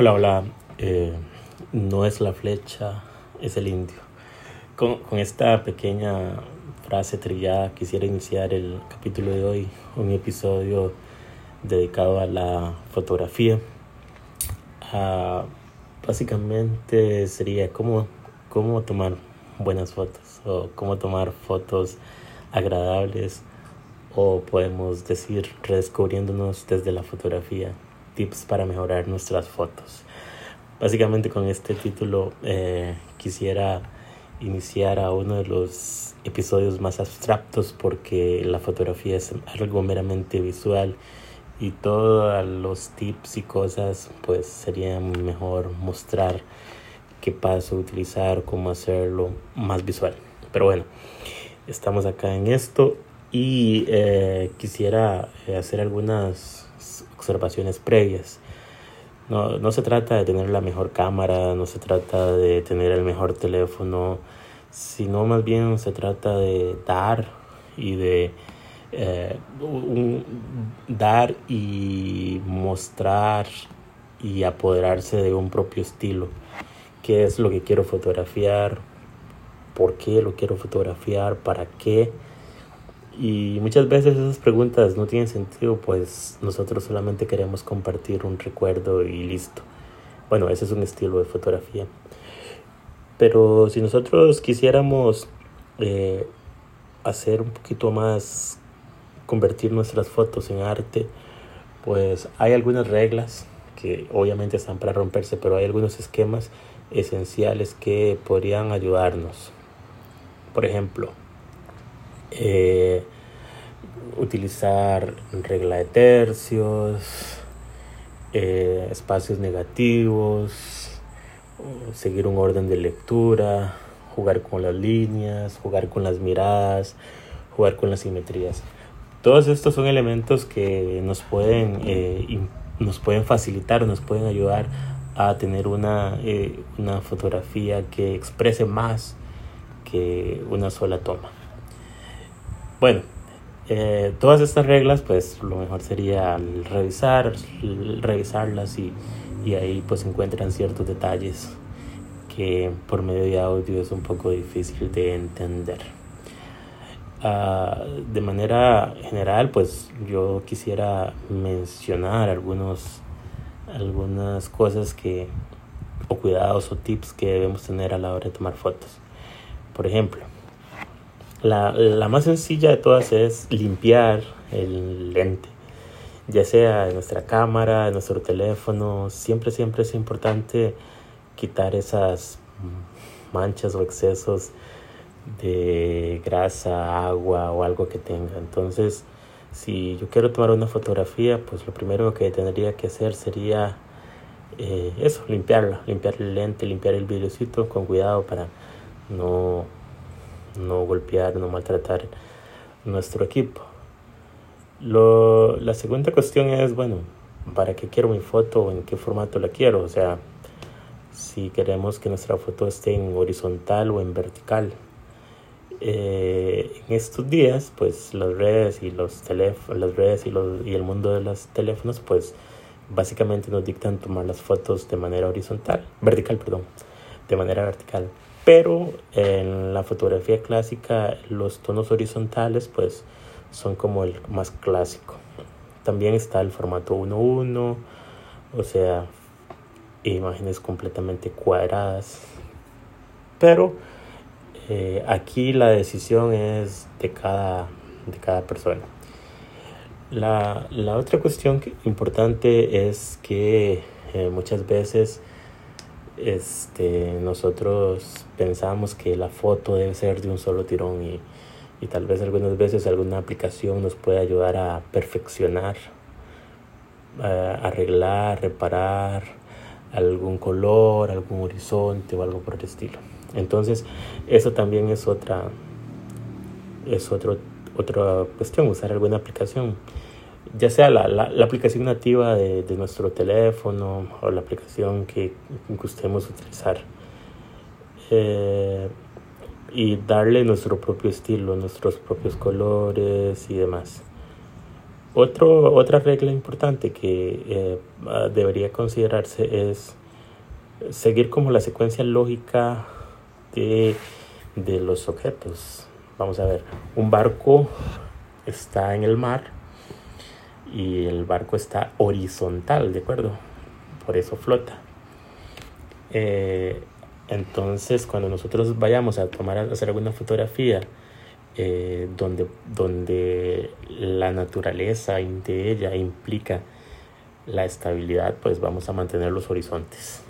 Hola, hola. Eh, no es la flecha, es el indio. Con, con, esta pequeña frase trillada quisiera iniciar el capítulo de hoy, un episodio dedicado a la fotografía. Uh, básicamente sería cómo, cómo tomar buenas fotos o cómo tomar fotos agradables o podemos decir redescubriéndonos desde la fotografía tips para mejorar nuestras fotos. Básicamente con este título eh, quisiera iniciar a uno de los episodios más abstractos porque la fotografía es algo meramente visual y todos los tips y cosas pues sería mejor mostrar qué paso utilizar, cómo hacerlo más visual. Pero bueno, estamos acá en esto y eh, quisiera hacer algunas observaciones previas. No, no se trata de tener la mejor cámara, no se trata de tener el mejor teléfono, sino más bien se trata de dar y de eh, dar y mostrar y apoderarse de un propio estilo. ¿Qué es lo que quiero fotografiar? ¿Por qué lo quiero fotografiar? ¿Para qué? Y muchas veces esas preguntas no tienen sentido, pues nosotros solamente queremos compartir un recuerdo y listo. Bueno, ese es un estilo de fotografía. Pero si nosotros quisiéramos eh, hacer un poquito más, convertir nuestras fotos en arte, pues hay algunas reglas que obviamente están para romperse, pero hay algunos esquemas esenciales que podrían ayudarnos. Por ejemplo, eh, utilizar regla de tercios, eh, espacios negativos, seguir un orden de lectura, jugar con las líneas, jugar con las miradas, jugar con las simetrías. Todos estos son elementos que nos pueden, eh, nos pueden facilitar, nos pueden ayudar a tener una, una fotografía que exprese más que una sola toma. Bueno, eh, todas estas reglas, pues lo mejor sería revisar, revisarlas y, y ahí pues encuentran ciertos detalles que por medio de audio es un poco difícil de entender. Uh, de manera general, pues yo quisiera mencionar algunos, algunas cosas que, o cuidados o tips que debemos tener a la hora de tomar fotos. Por ejemplo, la, la, más sencilla de todas es limpiar el lente, ya sea en nuestra cámara, en nuestro teléfono. Siempre, siempre es importante quitar esas manchas o excesos de grasa, agua o algo que tenga. Entonces, si yo quiero tomar una fotografía, pues lo primero que tendría que hacer sería eh, eso, limpiarla, limpiar el lente, limpiar el vidriocito con cuidado para no no golpear, no maltratar nuestro equipo. Lo, la segunda cuestión es, bueno, ¿para qué quiero mi foto? ¿En qué formato la quiero? O sea, si queremos que nuestra foto esté en horizontal o en vertical. Eh, en estos días, pues las redes y los teléfonos, las redes y, los, y el mundo de los teléfonos, pues básicamente nos dictan tomar las fotos de manera horizontal, vertical, perdón, de manera vertical pero en la fotografía clásica los tonos horizontales pues son como el más clásico. También está el formato 1.1, o sea, imágenes completamente cuadradas. Pero eh, aquí la decisión es de cada, de cada persona. La, la otra cuestión importante es que eh, muchas veces este, nosotros pensamos que la foto debe ser de un solo tirón y, y tal vez algunas veces alguna aplicación nos puede ayudar a perfeccionar, a arreglar, reparar algún color, algún horizonte o algo por el estilo. Entonces, eso también es otra es otro, otra cuestión, usar alguna aplicación ya sea la, la, la aplicación nativa de, de, nuestro teléfono o la aplicación que, gustemos utilizar. Eh, y darle nuestro propio estilo, nuestros propios colores y demás. Otro, otra regla importante que eh, debería considerarse es seguir como la secuencia lógica de, de los objetos. Vamos a ver, un barco está en el mar y el barco está horizontal, ¿de acuerdo? Por eso flota. Eh, entonces, cuando nosotros vayamos a tomar a hacer alguna fotografía eh, donde, donde la naturaleza de ella implica la estabilidad, pues vamos a mantener los horizontes.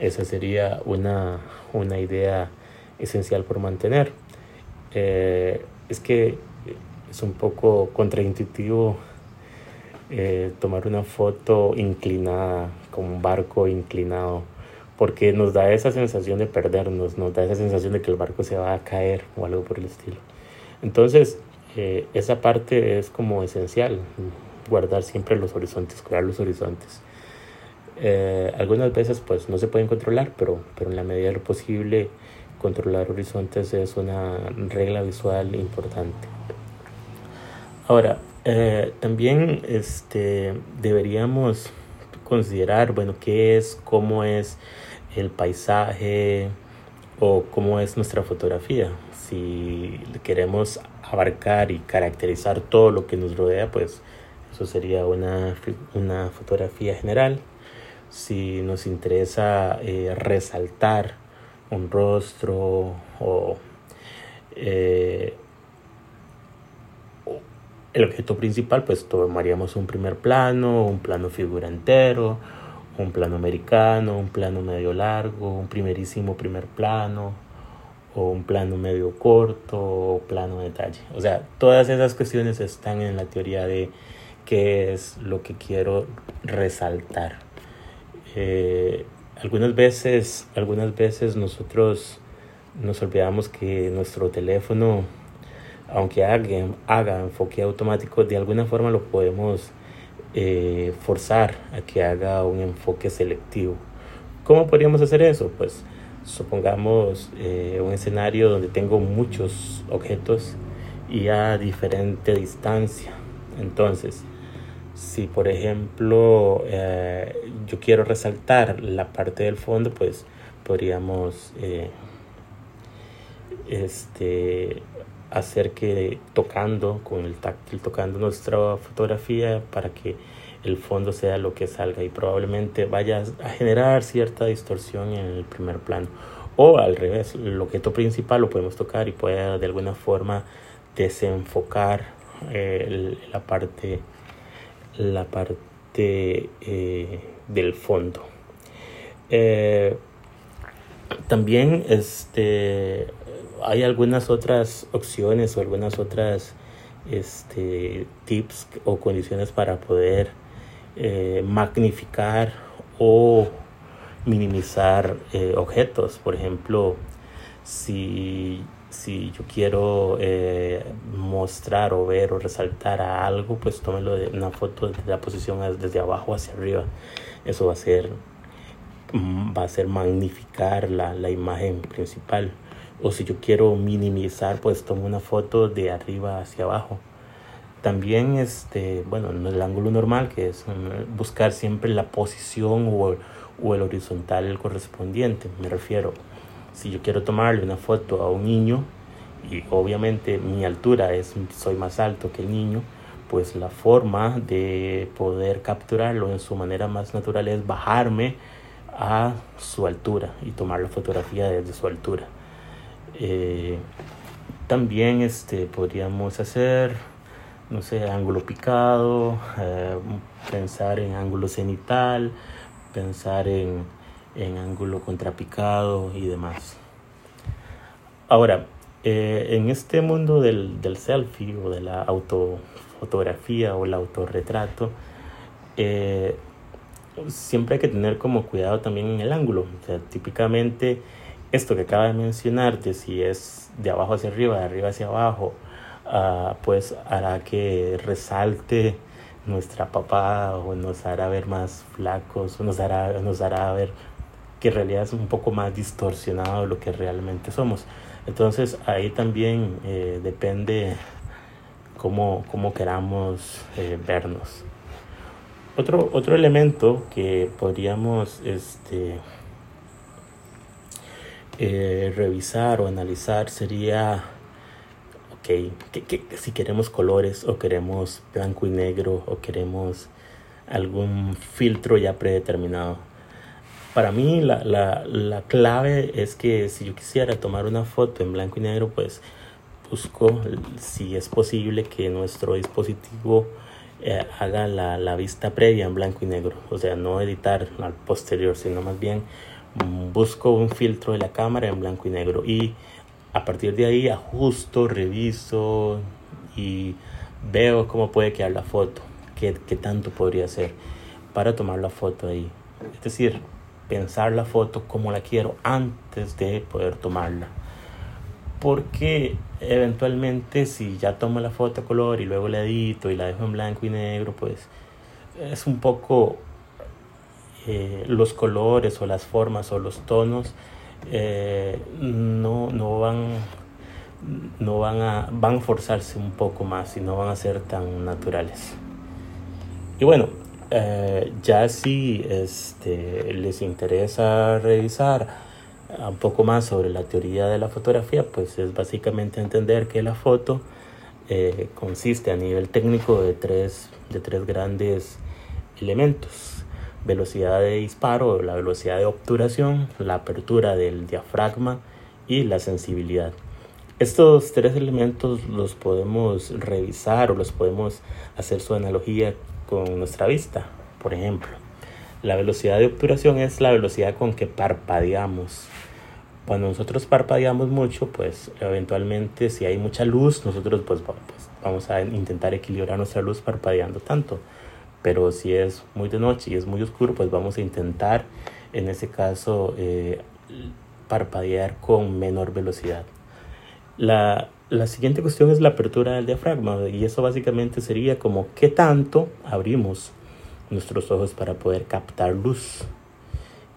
Esa sería una, una idea esencial por mantener. Eh, es que es un poco contraintuitivo eh, tomar una foto inclinada, con un barco inclinado, porque nos da esa sensación de perdernos, nos da esa sensación de que el barco se va a caer o algo por el estilo. Entonces, eh, esa parte es como esencial, guardar siempre los horizontes, cuidar los horizontes. Eh, algunas veces pues no se pueden controlar, pero, pero en la medida de lo posible controlar horizontes es una regla visual importante. Ahora, eh, también este, deberíamos considerar, bueno, qué es, cómo es el paisaje o cómo es nuestra fotografía. Si queremos abarcar y caracterizar todo lo que nos rodea, pues eso sería una, una fotografía general. Si nos interesa eh, resaltar un rostro o eh, el objeto principal, pues tomaríamos un primer plano, un plano figura entero, un plano americano, un plano medio largo, un primerísimo primer plano, o un plano medio corto, o plano detalle. O sea, todas esas cuestiones están en la teoría de qué es lo que quiero resaltar. Eh, algunas veces, algunas veces nosotros nos olvidamos que nuestro teléfono aunque haga, haga enfoque automático, de alguna forma lo podemos eh, forzar a que haga un enfoque selectivo. ¿Cómo podríamos hacer eso? Pues supongamos eh, un escenario donde tengo muchos objetos y a diferente distancia. Entonces, si por ejemplo eh, yo quiero resaltar la parte del fondo, pues podríamos este, hacer que tocando con el táctil, tocando nuestra fotografía para que el fondo sea lo que salga y probablemente vaya a generar cierta distorsión en el primer plano. O al revés, el objeto principal lo podemos tocar y puede de alguna forma desenfocar eh, la parte, la parte eh, del fondo. Eh, también este hay algunas otras opciones o algunas otras este, tips o condiciones para poder eh, magnificar o minimizar eh, objetos. Por ejemplo, si, si yo quiero eh, mostrar o ver o resaltar algo, pues tómelo de una foto de la posición desde abajo hacia arriba. Eso va a ser, va a ser magnificar la, la imagen principal. O si yo quiero minimizar pues tomo una foto de arriba hacia abajo. También este bueno en el ángulo normal que es mm, buscar siempre la posición o, o el horizontal correspondiente. Me refiero si yo quiero tomarle una foto a un niño y obviamente mi altura es soy más alto que el niño pues la forma de poder capturarlo en su manera más natural es bajarme a su altura y tomar la fotografía desde su altura eh, también este, podríamos hacer, no sé, ángulo picado, eh, pensar en ángulo cenital, pensar en, en ángulo contrapicado y demás. Ahora, eh, en este mundo del, del, selfie o de la autofotografía o el autorretrato, siempre hay que tener como cuidado también en el ángulo. O sea, típicamente esto que acaba de mencionar, de si es de abajo hacia arriba, de arriba hacia abajo, uh, pues hará que resalte nuestra papada o nos hará ver más flacos o nos hará, nos hará ver que en realidad es un poco más distorsionado de lo que realmente somos. Entonces ahí también eh, depende cómo, cómo queramos eh, vernos. Otro, otro elemento que podríamos este, eh, revisar o analizar sería, ok, si queremos colores o queremos blanco y negro o queremos algún filtro ya predeterminado. Para mí la, la, la, clave es que si yo quisiera tomar una foto en blanco y negro, pues busco si es posible que nuestro dispositivo eh, haga la, la, vista previa en blanco y negro. O sea, no editar al posterior, sino más bien mm, busco un filtro de la cámara en blanco y negro. Y a partir de ahí ajusto, reviso y veo cómo puede quedar la foto, qué, qué tanto podría ser para tomar la foto ahí. Es decir, pensar la foto como la quiero antes de poder tomarla. Porque eventualmente si ya tomo la foto a color y luego la edito y la dejo en blanco y negro, pues es un poco eh, los colores o las formas o los tonos eh, no, no van no van a van a forzarse un poco más y no van a ser tan naturales. Y bueno, eh, ya si este, les interesa revisar un poco más sobre la teoría de la fotografía, pues es básicamente entender que la foto eh, consiste a nivel técnico de tres, de tres grandes elementos. Velocidad de disparo, la velocidad de obturación, la apertura del diafragma y la sensibilidad. Estos tres elementos los podemos revisar o los podemos hacer su analogía con nuestra vista. Por ejemplo, la velocidad de obturación es la velocidad con que parpadeamos. Cuando nosotros parpadeamos mucho, pues eventualmente si hay mucha luz, nosotros pues, pues, vamos a intentar equilibrar nuestra luz parpadeando tanto. Pero si es muy de noche y es muy oscuro, pues vamos a intentar en ese caso eh, parpadear con menor velocidad. La, la siguiente cuestión es la apertura del diafragma y eso básicamente sería como qué tanto abrimos nuestros ojos para poder captar luz.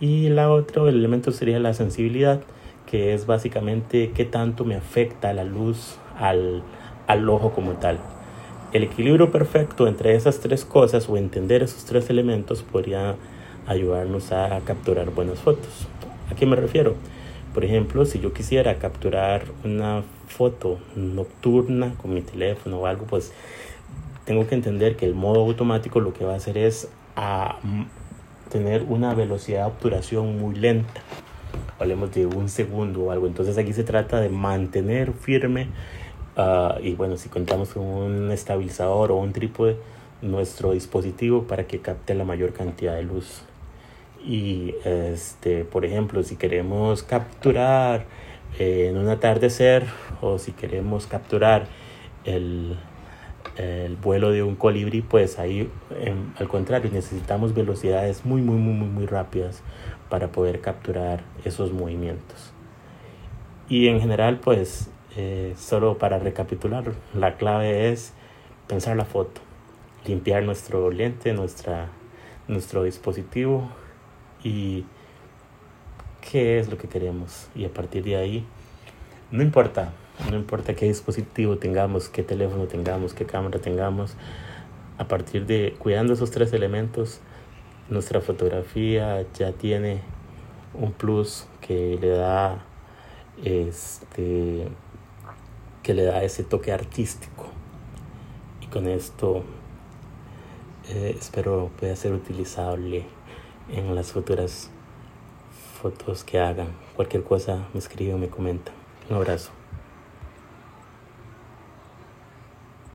Y la otro elemento sería la sensibilidad, que es básicamente qué tanto me afecta la luz al, al ojo como tal. El equilibrio perfecto entre esas tres cosas o entender esos tres elementos podría ayudarnos a capturar buenas fotos. ¿A qué me refiero? Por ejemplo, si yo quisiera capturar una foto nocturna con mi teléfono o algo, pues tengo que entender que el modo automático lo que va a hacer es a tener una velocidad de obturación muy lenta. Hablemos de un segundo o algo. Entonces aquí se trata de mantener firme uh, y bueno, si contamos con un estabilizador o un trípode, nuestro dispositivo para que capte la mayor cantidad de luz. Y este, por ejemplo, si queremos capturar eh, en un atardecer o si queremos capturar el, el vuelo de un colibrí, pues ahí al contrario necesitamos velocidades muy, muy, muy, muy, muy rápidas para poder capturar esos movimientos. Y en general, pues eh, solo para recapitular, la clave es pensar la foto, limpiar nuestro lente, nuestra, nuestro dispositivo y qué es lo que queremos. Y a partir de ahí, no importa, no importa qué dispositivo tengamos, qué teléfono tengamos, qué cámara tengamos, a partir de cuidando esos tres elementos, nuestra fotografía ya tiene un plus que le da este que le da ese toque artístico y con esto eh, espero pueda ser utilizable en las futuras fotos que hagan. Cualquier cosa me escribe o me comenta. Un abrazo.